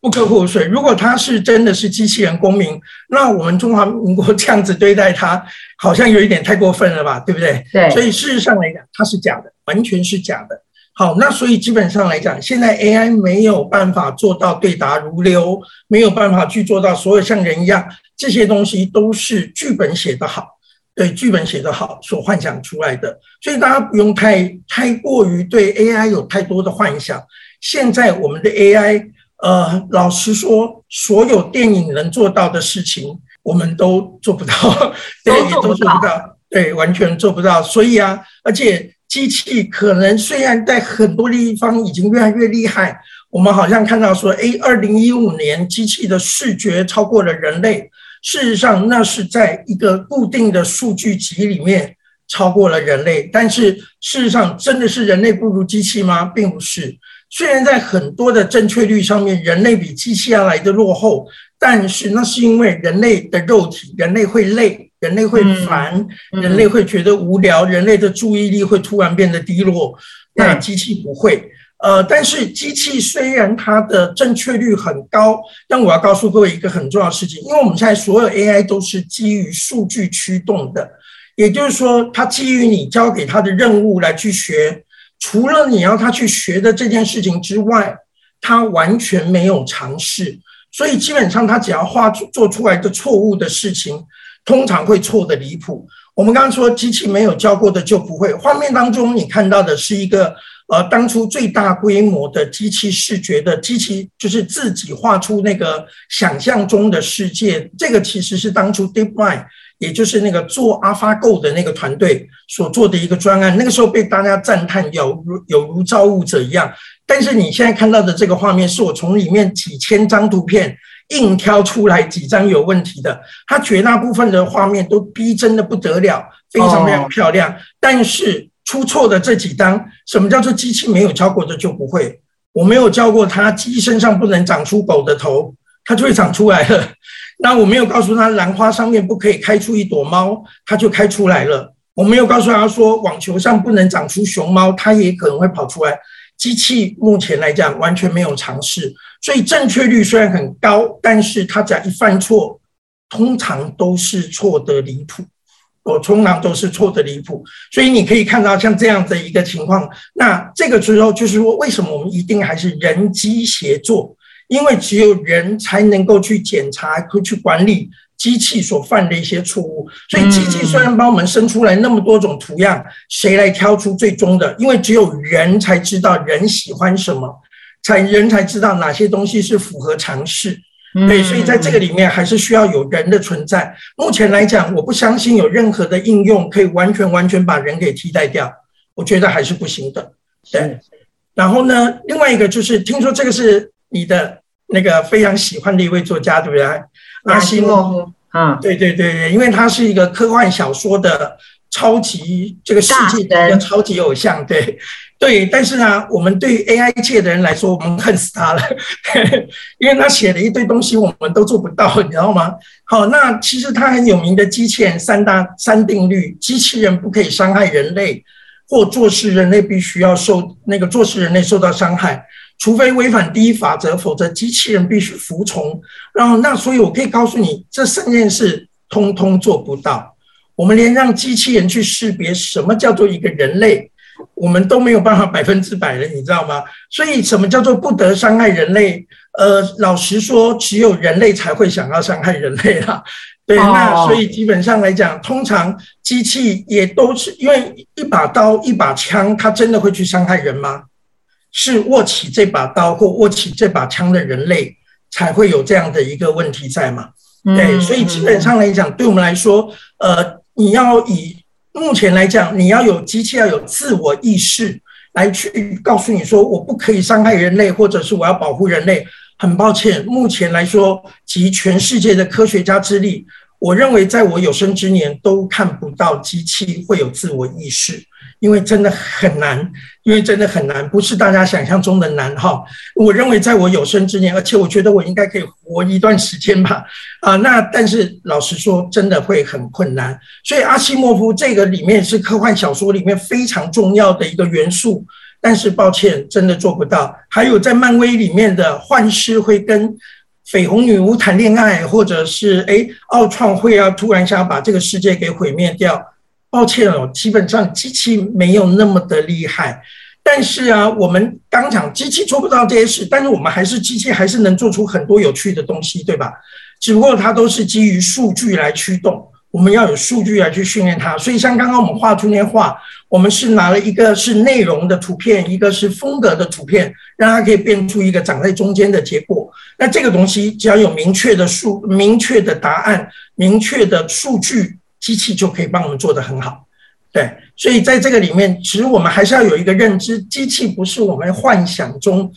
不可获税。如果他是真的是机器人公民，那我们中华民国这样子对待他，好像有一点太过分了吧？对不对？对。所以事实上来讲，它是假的，完全是假的。好，那所以基本上来讲，现在 AI 没有办法做到对答如流，没有办法去做到所有像人一样，这些东西都是剧本写得好，对剧本写得好所幻想出来的。所以大家不用太太过于对 AI 有太多的幻想。现在我们的 AI。呃，老实说，所有电影能做到的事情，我们都做不到，对，也都做不到，对，完全做不到。所以啊，而且机器可能虽然在很多地方已经越来越厉害，我们好像看到说，哎，二零一五年机器的视觉超过了人类，事实上那是在一个固定的数据集里面超过了人类，但是事实上真的是人类不如机器吗？并不是。虽然在很多的正确率上面，人类比机器要来的落后，但是那是因为人类的肉体，人类会累，人类会烦，人类会觉得无聊，人类的注意力会突然变得低落。那机器不会。呃，但是机器虽然它的正确率很高，但我要告诉各位一个很重要的事情，因为我们现在所有 AI 都是基于数据驱动的。也就是说，它基于你交给它的任务来去学，除了你要他去学的这件事情之外，他完全没有尝试。所以基本上，他只要画做出来的错误的事情，通常会错的离谱。我们刚刚说，机器没有教过的就不会。画面当中你看到的是一个呃，当初最大规模的机器视觉的机器，就是自己画出那个想象中的世界。这个其实是当初 DeepMind，也就是那个做 AlphaGo 的那个团队所做的一个专案。那个时候被大家赞叹，有如有如造物者一样。但是你现在看到的这个画面，是我从里面几千张图片硬挑出来几张有问题的。它绝大部分的画面都逼真的不得了，非常非常漂亮。但是出错的这几张，什么叫做机器没有教过的就不会？我没有教过它鸡身上不能长出狗的头，它就会长出来了。那我没有告诉他兰花上面不可以开出一朵猫，它就开出来了。我没有告诉他说网球上不能长出熊猫，它也可能会跑出来。机器目前来讲完全没有尝试，所以正确率虽然很高，但是它只要一犯错，通常都是错的离谱。我通常都是错的离谱，所以你可以看到像这样的一个情况。那这个时候就是说，为什么我们一定还是人机协作？因为只有人才能够去检查、去管理。机器所犯的一些错误，所以机器虽然帮我们生出来那么多种图样，谁来挑出最终的？因为只有人才知道人喜欢什么，才人才知道哪些东西是符合常识。对，所以在这个里面还是需要有人的存在。目前来讲，我不相信有任何的应用可以完全完全把人给替代掉，我觉得还是不行的。对，然后呢，另外一个就是听说这个是你的那个非常喜欢的一位作家，对不对？阿西莫夫，嗯，对对对对，因为他是一个科幻小说的超级这个世界的超级偶像，对对。但是呢，我们对 AI 界的人来说，我们恨死他了，因为他写了一堆东西，我们都做不到，你知道吗？好，那其实他很有名的机器人三大三定律：机器人不可以伤害人类，或做事人类必须要受那个做事人类受到伤害。除非违反第一法则，否则机器人必须服从。然后，那所以我可以告诉你，这三件事通通做不到。我们连让机器人去识别什么叫做一个人类，我们都没有办法百分之百的，你知道吗？所以，什么叫做不得伤害人类？呃，老实说，只有人类才会想要伤害人类啦。对，那所以基本上来讲，通常机器也都是因为一把刀、一把枪，它真的会去伤害人吗？是握起这把刀或握起这把枪的人类才会有这样的一个问题在嘛？对，所以基本上来讲，对我们来说，呃，你要以目前来讲，你要有机器要有自我意识来去告诉你说，我不可以伤害人类，或者是我要保护人类。很抱歉，目前来说，集全世界的科学家之力，我认为在我有生之年都看不到机器会有自我意识。因为真的很难，因为真的很难，不是大家想象中的难哈。我认为在我有生之年，而且我觉得我应该可以活一段时间吧。啊，那但是老实说，真的会很困难。所以阿西莫夫这个里面是科幻小说里面非常重要的一个元素，但是抱歉，真的做不到。还有在漫威里面的幻视会跟绯红女巫谈恋爱，或者是诶奥创会要突然想把这个世界给毁灭掉。抱歉哦，基本上机器没有那么的厉害，但是啊，我们刚讲机器做不到这些事，但是我们还是机器还是能做出很多有趣的东西，对吧？只不过它都是基于数据来驱动，我们要有数据来去训练它。所以像刚刚我们画出那画，我们是拿了一个是内容的图片，一个是风格的图片，让它可以变出一个长在中间的结果。那这个东西只要有明确的数、明确的答案、明确的数据。机器就可以帮我们做得很好，对，所以在这个里面，其实我们还是要有一个认知，机器不是我们幻想中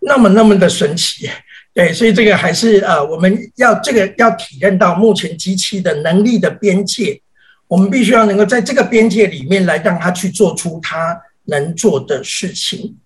那么那么的神奇，对，所以这个还是呃，我们要这个要体认到目前机器的能力的边界，我们必须要能够在这个边界里面来让它去做出它能做的事情，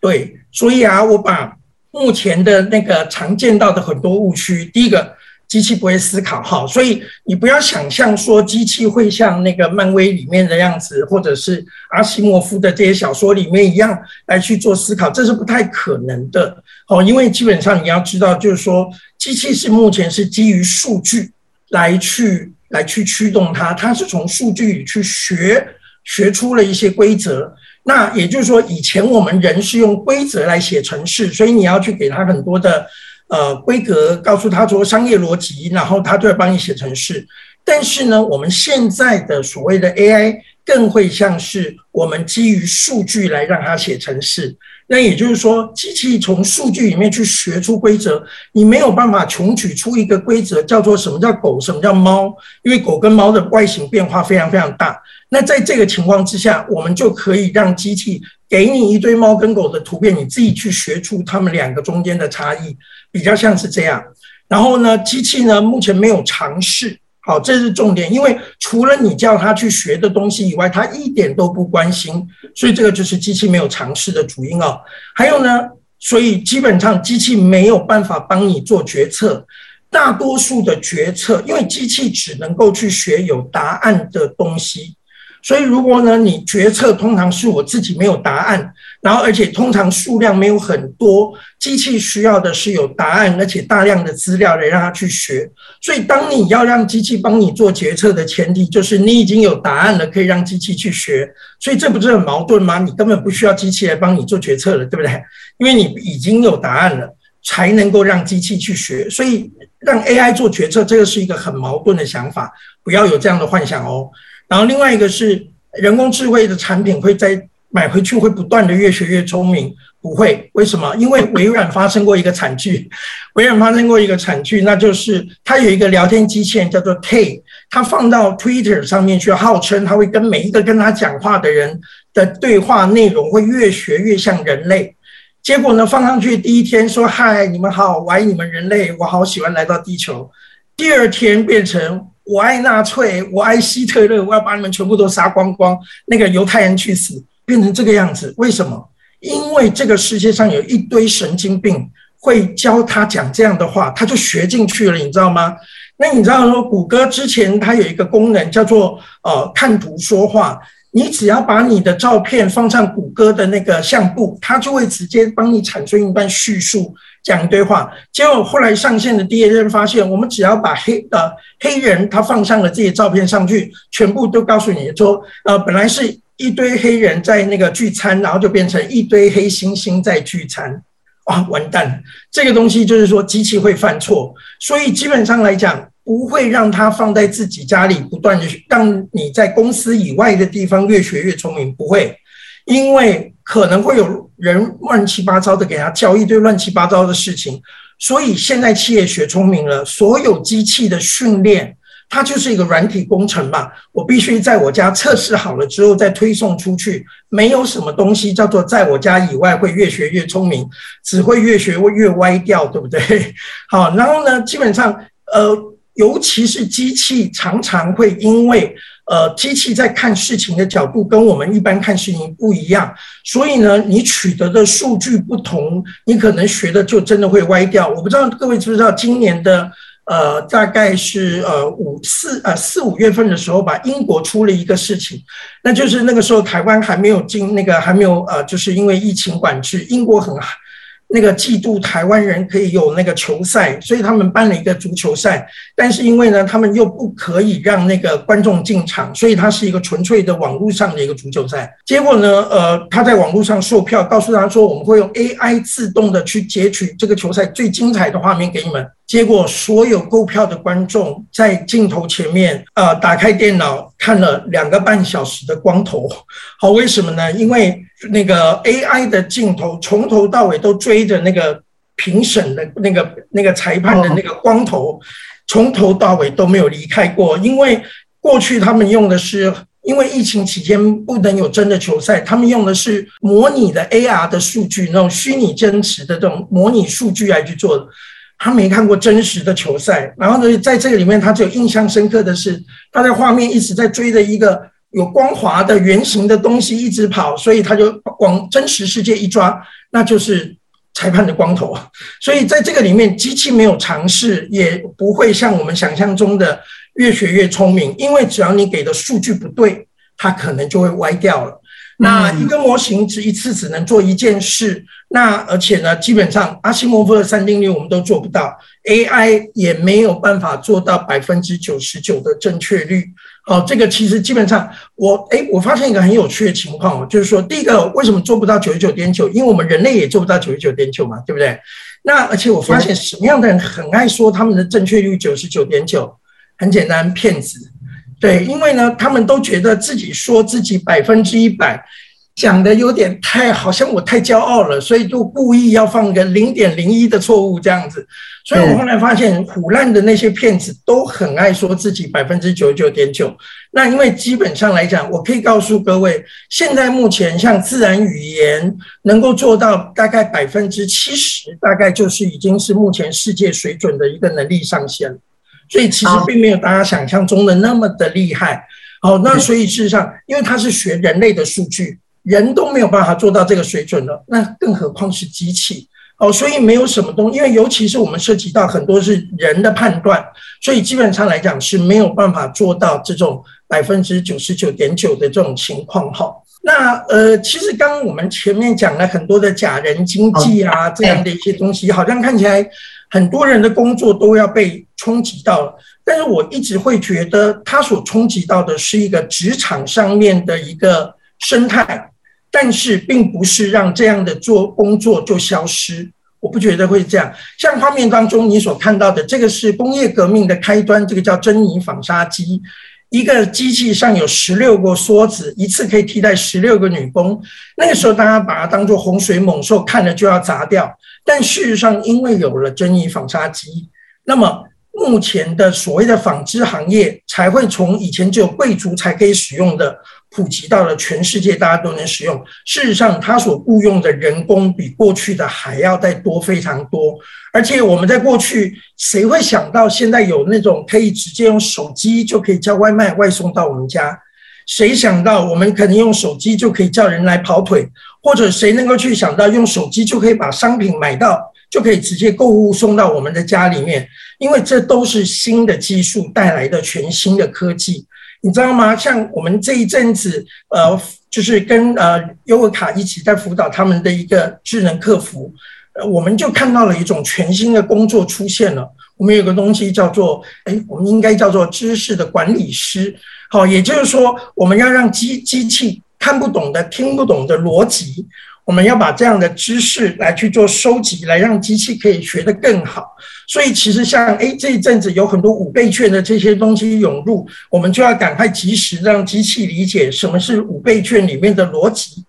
对，所以啊，我把目前的那个常见到的很多误区，第一个。机器不会思考，哈，所以你不要想象说机器会像那个漫威里面的样子，或者是阿西莫夫的这些小说里面一样来去做思考，这是不太可能的，哦，因为基本上你要知道，就是说机器是目前是基于数据来去来去驱动它，它是从数据里去学学出了一些规则。那也就是说，以前我们人是用规则来写程式，所以你要去给它很多的呃规格，告诉他说商业逻辑，然后他就会帮你写程式。但是呢，我们现在的所谓的 AI 更会像是我们基于数据来让它写程式。那也就是说，机器从数据里面去学出规则，你没有办法穷举出一个规则叫做什么叫狗，什么叫猫，因为狗跟猫的外形变化非常非常大。那在这个情况之下，我们就可以让机器给你一堆猫跟狗的图片，你自己去学出它们两个中间的差异，比较像是这样。然后呢，机器呢目前没有尝试。好，这是重点，因为除了你叫他去学的东西以外，他一点都不关心，所以这个就是机器没有尝试的主因哦。还有呢，所以基本上机器没有办法帮你做决策，大多数的决策，因为机器只能够去学有答案的东西。所以，如果呢，你决策通常是我自己没有答案，然后而且通常数量没有很多，机器需要的是有答案，而且大量的资料来让它去学。所以，当你要让机器帮你做决策的前提，就是你已经有答案了，可以让机器去学。所以，这不是很矛盾吗？你根本不需要机器来帮你做决策了，对不对？因为你已经有答案了，才能够让机器去学。所以，让 AI 做决策，这个是一个很矛盾的想法，不要有这样的幻想哦。然后另外一个是人工智慧的产品会在买回去会不断的越学越聪明，不会？为什么？因为微软发生过一个惨剧，微软发生过一个惨剧，那就是它有一个聊天机器人叫做 K，它放到 Twitter 上面去，号称它会跟每一个跟他讲话的人的对话内容会越学越像人类。结果呢，放上去第一天说嗨，你们好，我爱你们人类，我好喜欢来到地球。第二天变成。我爱纳粹，我爱希特勒，我要把你们全部都杀光光，那个犹太人去死，变成这个样子。为什么？因为这个世界上有一堆神经病会教他讲这样的话，他就学进去了，你知道吗？那你知道说，谷歌之前它有一个功能叫做呃看图说话，你只要把你的照片放上谷歌的那个相簿，它就会直接帮你产生一段叙述。讲一堆话，结果后来上线的第一天发现，我们只要把黑呃黑人他放上了这些照片上去，全部都告诉你说，呃，本来是一堆黑人在那个聚餐，然后就变成一堆黑猩猩在聚餐，哇，完蛋！这个东西就是说机器会犯错，所以基本上来讲，不会让它放在自己家里不断的让你在公司以外的地方越学越聪明，不会。因为可能会有人乱七八糟的给他教一堆乱七八糟的事情，所以现在企业学聪明了，所有机器的训练，它就是一个软体工程嘛。我必须在我家测试好了之后再推送出去，没有什么东西叫做在我家以外会越学越聪明，只会越学越歪掉，对不对？好，然后呢，基本上，呃，尤其是机器常常会因为。呃，机器在看事情的角度跟我们一般看事情不一样，所以呢，你取得的数据不同，你可能学的就真的会歪掉。我不知道各位知不知道，今年的呃，大概是呃五四呃四五月份的时候吧，英国出了一个事情，那就是那个时候台湾还没有进那个还没有呃，就是因为疫情管制，英国很。那个嫉妒台湾人可以有那个球赛，所以他们办了一个足球赛。但是因为呢，他们又不可以让那个观众进场，所以它是一个纯粹的网络上的一个足球赛。结果呢，呃，他在网络上售票，告诉他说我们会用 AI 自动的去截取这个球赛最精彩的画面给你们。结果所有购票的观众在镜头前面，呃，打开电脑看了两个半小时的光头。好，为什么呢？因为那个 AI 的镜头从头到尾都追着那个评审的那个那个裁判的那个光头，从头到尾都没有离开过。因为过去他们用的是，因为疫情期间不能有真的球赛，他们用的是模拟的 AR 的数据，那种虚拟真实的这种模拟数据来去做的。他没看过真实的球赛，然后呢，在这个里面，他只有印象深刻的是，他在画面一直在追着一个有光滑的圆形的东西一直跑，所以他就往真实世界一抓，那就是裁判的光头。所以在这个里面，机器没有尝试，也不会像我们想象中的越学越聪明，因为只要你给的数据不对，它可能就会歪掉了。那一个模型只一次只能做一件事，那而且呢，基本上阿西莫夫的三定律我们都做不到，AI 也没有办法做到百分之九十九的正确率。好，这个其实基本上我哎，我发现一个很有趣的情况哦，就是说第一个为什么做不到九十九点九？因为我们人类也做不到九十九点九嘛，对不对？那而且我发现什么样的人很爱说他们的正确率九十九点九？很简单，骗子。对，因为呢，他们都觉得自己说自己百分之一百，讲的有点太好像我太骄傲了，所以就故意要放个零点零一的错误这样子。所以我后来发现，虎烂的那些骗子都很爱说自己百分之九十九点九。那因为基本上来讲，我可以告诉各位，现在目前像自然语言能够做到大概百分之七十，大概就是已经是目前世界水准的一个能力上限了。所以其实并没有大家想象中的那么的厉害，好，那所以事实上，因为它是学人类的数据，人都没有办法做到这个水准了，那更何况是机器，哦，所以没有什么东，因为尤其是我们涉及到很多是人的判断，所以基本上来讲是没有办法做到这种百分之九十九点九的这种情况，哈。那呃，其实刚刚我们前面讲了很多的假人经济啊这样的一些东西，好像看起来。很多人的工作都要被冲击到了，但是我一直会觉得，它所冲击到的是一个职场上面的一个生态，但是并不是让这样的做工作就消失。我不觉得会这样。像画面当中你所看到的，这个是工业革命的开端，这个叫珍妮纺纱机，一个机器上有十六个梭子，一次可以替代十六个女工。那个时候大家把它当做洪水猛兽，看了就要砸掉。但事实上，因为有了珍妮纺纱机，那么目前的所谓的纺织行业才会从以前只有贵族才可以使用的，普及到了全世界大家都能使用。事实上，它所雇佣的人工比过去的还要再多非常多。而且我们在过去，谁会想到现在有那种可以直接用手机就可以叫外卖外送到我们家？谁想到我们可能用手机就可以叫人来跑腿？或者谁能够去想到用手机就可以把商品买到，就可以直接购物送到我们的家里面？因为这都是新的技术带来的全新的科技，你知道吗？像我们这一阵子，呃，就是跟呃优尔卡一起在辅导他们的一个智能客服，我们就看到了一种全新的工作出现了。我们有个东西叫做，哎，我们应该叫做知识的管理师。好，也就是说，我们要让机机器。看不懂的、听不懂的逻辑，我们要把这样的知识来去做收集，来让机器可以学得更好。所以，其实像诶这一阵子有很多五倍券的这些东西涌入，我们就要赶快及时让机器理解什么是五倍券里面的逻辑。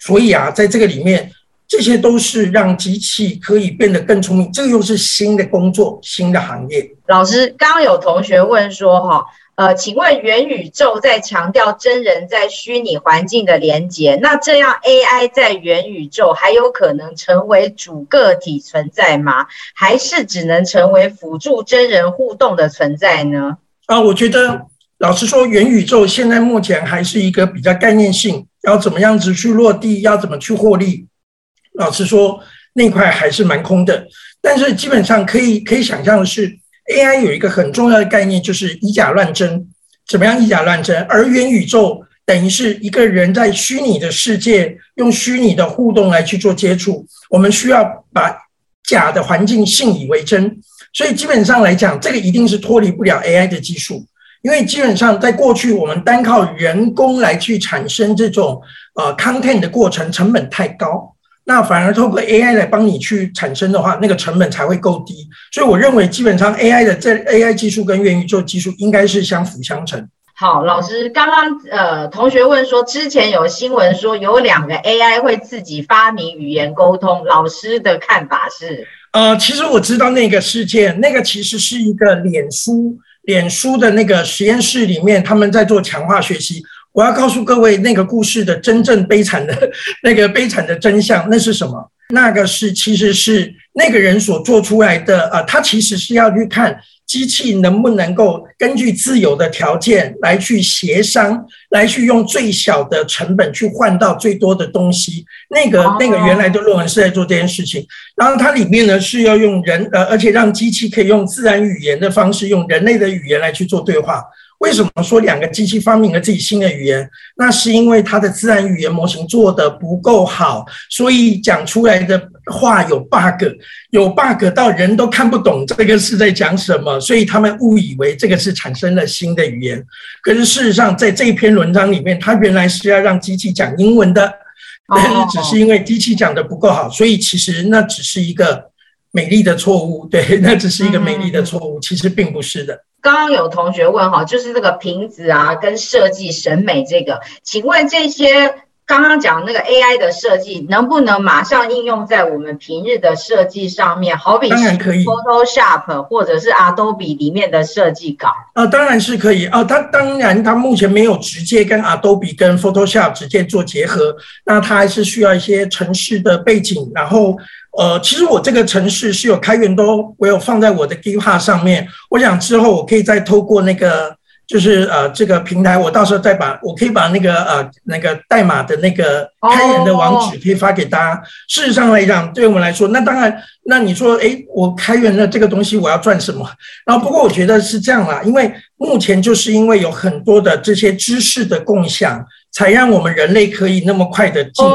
所以啊，在这个里面，这些都是让机器可以变得更聪明。这个又是新的工作、新的行业。老师，刚刚有同学问说，哈。呃，请问元宇宙在强调真人在虚拟环境的连接，那这样 AI 在元宇宙还有可能成为主个体存在吗？还是只能成为辅助真人互动的存在呢？啊，我觉得老实说，元宇宙现在目前还是一个比较概念性，要怎么样子去落地，要怎么去获利，老实说那块还是蛮空的。但是基本上可以可以想象的是。AI 有一个很重要的概念，就是以假乱真。怎么样以假乱真？而元宇宙等于是一个人在虚拟的世界，用虚拟的互动来去做接触。我们需要把假的环境信以为真。所以基本上来讲，这个一定是脱离不了 AI 的技术，因为基本上在过去，我们单靠人工来去产生这种呃 content 的过程，成本太高。那反而透过 AI 来帮你去产生的话，那个成本才会够低。所以我认为，基本上 AI 的这 AI 技术跟元宇宙技术应该是相辅相成。好，老师刚刚呃，同学问说，之前有新闻说有两个 AI 会自己发明语言沟通，老师的看法是？呃，其实我知道那个事件，那个其实是一个脸书脸书的那个实验室里面，他们在做强化学习。我要告诉各位，那个故事的真正悲惨的 那个悲惨的真相，那是什么？那个是其实是那个人所做出来的啊，他其实是要去看机器能不能够根据自由的条件来去协商，来去用最小的成本去换到最多的东西。那个那个原来的论文是在做这件事情，然后它里面呢是要用人呃，而且让机器可以用自然语言的方式，用人类的语言来去做对话。为什么说两个机器发明了自己新的语言？那是因为它的自然语言模型做得不够好，所以讲出来的话有 bug，有 bug 到人都看不懂这个是在讲什么，所以他们误以为这个是产生了新的语言。可是事实上，在这篇文章里面，它原来是要让机器讲英文的，但是只是因为机器讲的不够好，所以其实那只是一个。美丽的错误，对，那只是一个美丽的错误，其实并不是的。刚刚有同学问哈，就是这个瓶子啊，跟设计审美这个，请问这些刚刚讲那个 AI 的设计，能不能马上应用在我们平日的设计上面？好比是 Photoshop 或者是 Adobe 里面的设计稿啊，当然是可以啊。它当然它目前没有直接跟 Adobe 跟 Photoshop 直接做结合，那它还是需要一些城市的背景，然后。呃，其实我这个城市是有开源都，我有放在我的 GitHub 上面。我想之后我可以再透过那个，就是呃这个平台，我到时候再把我可以把那个呃那个代码的那个开源的网址可以发给大家。事实上来讲，对我们来说，那当然，那你说，哎，我开源了这个东西，我要赚什么？然后不过我觉得是这样啦，因为目前就是因为有很多的这些知识的共享。才让我们人类可以那么快的进步。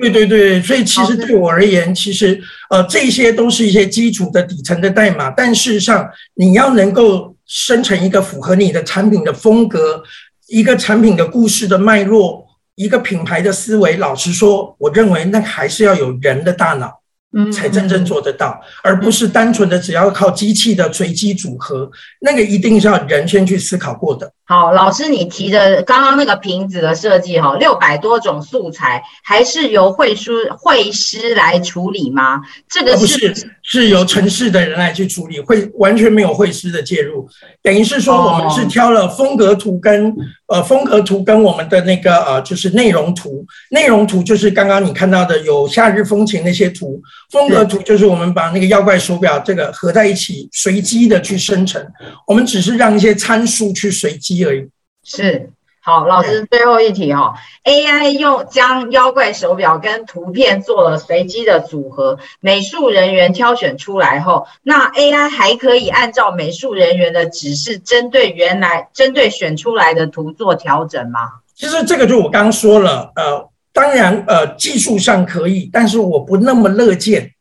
对对对，所以其实对我而言，其实呃这些都是一些基础的底层的代码。但事实上，你要能够生成一个符合你的产品的风格、一个产品的故事的脉络、一个品牌的思维，老实说，我认为那还是要有人的大脑。嗯才真正做得到，而不是单纯的只要靠机器的随机组合，那个一定是要人先去思考过的。好，老师，你提的刚刚那个瓶子的设计，哈，六百多种素材，还是由绘书绘师来处理吗？这个不是，是由城市的人来去处理，会完全没有绘师的介入，等于是说我们是挑了风格图跟呃风格图跟我们的那个呃就是内容图，内容图就是刚刚你看到的有夏日风情那些图。风格图就是我们把那个妖怪手表这个合在一起，随机的去生成。我们只是让一些参数去随机而已。是，好，老师最后一题哈，AI 用将妖怪手表跟图片做了随机的组合，美术人员挑选出来后，那 AI 还可以按照美术人员的指示，针对原来针对选出来的图做调整吗？其实这个就我刚刚说了，呃。当然，呃，技术上可以，但是我不那么乐见。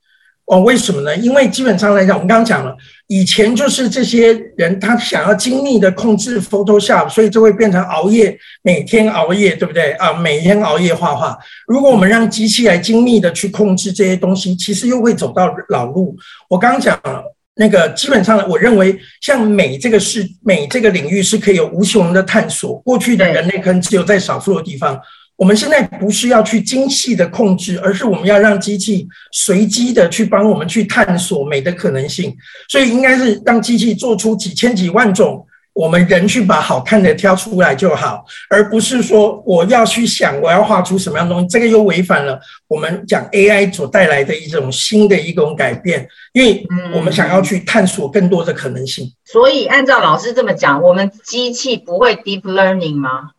哦，为什么呢？因为基本上来讲，我们刚刚讲了，以前就是这些人他想要精密的控制 Photoshop，所以就会变成熬夜，每天熬夜，对不对啊？每天熬夜画画。如果我们让机器来精密的去控制这些东西，其实又会走到老路。我刚刚讲了，那个基本上，我认为像美这个是美这个领域是可以有无穷的探索。过去的人类可能只有在少数的地方。我们现在不是要去精细的控制，而是我们要让机器随机的去帮我们去探索美的可能性。所以应该是让机器做出几千几万种，我们人去把好看的挑出来就好，而不是说我要去想我要画出什么样东西。这个又违反了我们讲 AI 所带来的一种新的一种改变，因为我们想要去探索更多的可能性。所以按照老师这么讲，我们机器不会 deep learning 吗？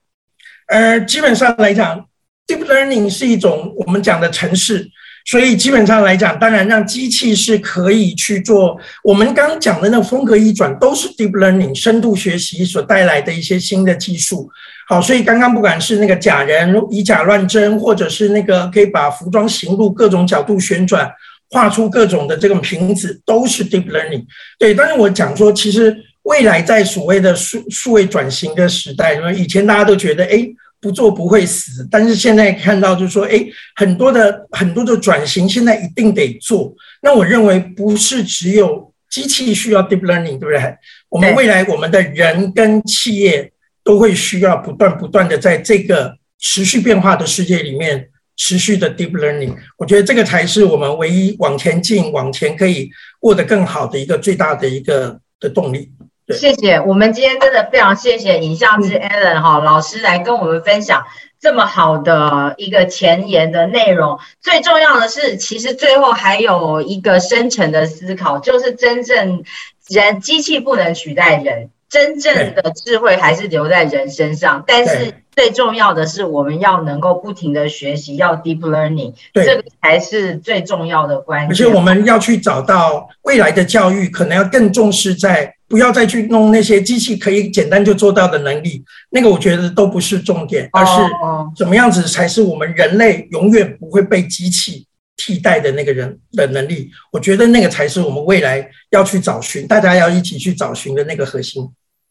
呃，基本上来讲，deep learning 是一种我们讲的程式，所以基本上来讲，当然让机器是可以去做我们刚讲的那个风格一转，都是 deep learning 深度学习所带来的一些新的技术。好，所以刚刚不管是那个假人以假乱真，或者是那个可以把服装形路各种角度旋转，画出各种的这种瓶子，都是 deep learning。对，但是我讲说，其实。未来在所谓的数数位转型的时代，因为以前大家都觉得，哎，不做不会死，但是现在看到就是说，哎，很多的很多的转型现在一定得做。那我认为不是只有机器需要 deep learning，对不对？我们未来我们的人跟企业都会需要不断不断的在这个持续变化的世界里面持续的 deep learning。我觉得这个才是我们唯一往前进、往前可以过得更好的一个最大的一个的动力。谢谢，我们今天真的非常谢谢影像之 Allen 哈老师来跟我们分享这么好的一个前沿的内容。最重要的是，其实最后还有一个深层的思考，就是真正人机器不能取代人，真正的智慧还是留在人身上。但是最重要的是我们要能够不停的学习，要 deep learning，对这个才是最重要的关键。而且我们要去找到未来的教育，可能要更重视在不要再去弄那些机器可以简单就做到的能力，那个我觉得都不是重点，而是哦怎么样子才是我们人类永远不会被机器替代的那个人的能力。我觉得那个才是我们未来要去找寻，大家要一起去找寻的那个核心。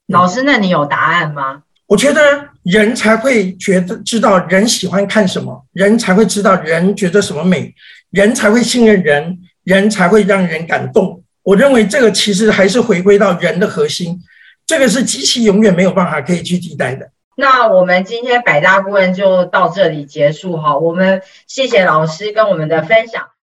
老师，那你有答案吗？我觉得人才会觉得知道人喜欢看什么，人才会知道人觉得什么美，人才会信任人，人才会让人感动。我认为这个其实还是回归到人的核心，这个是机器永远没有办法可以去替代的。那我们今天百大顾问就到这里结束哈，我们谢谢老师跟我们的分享。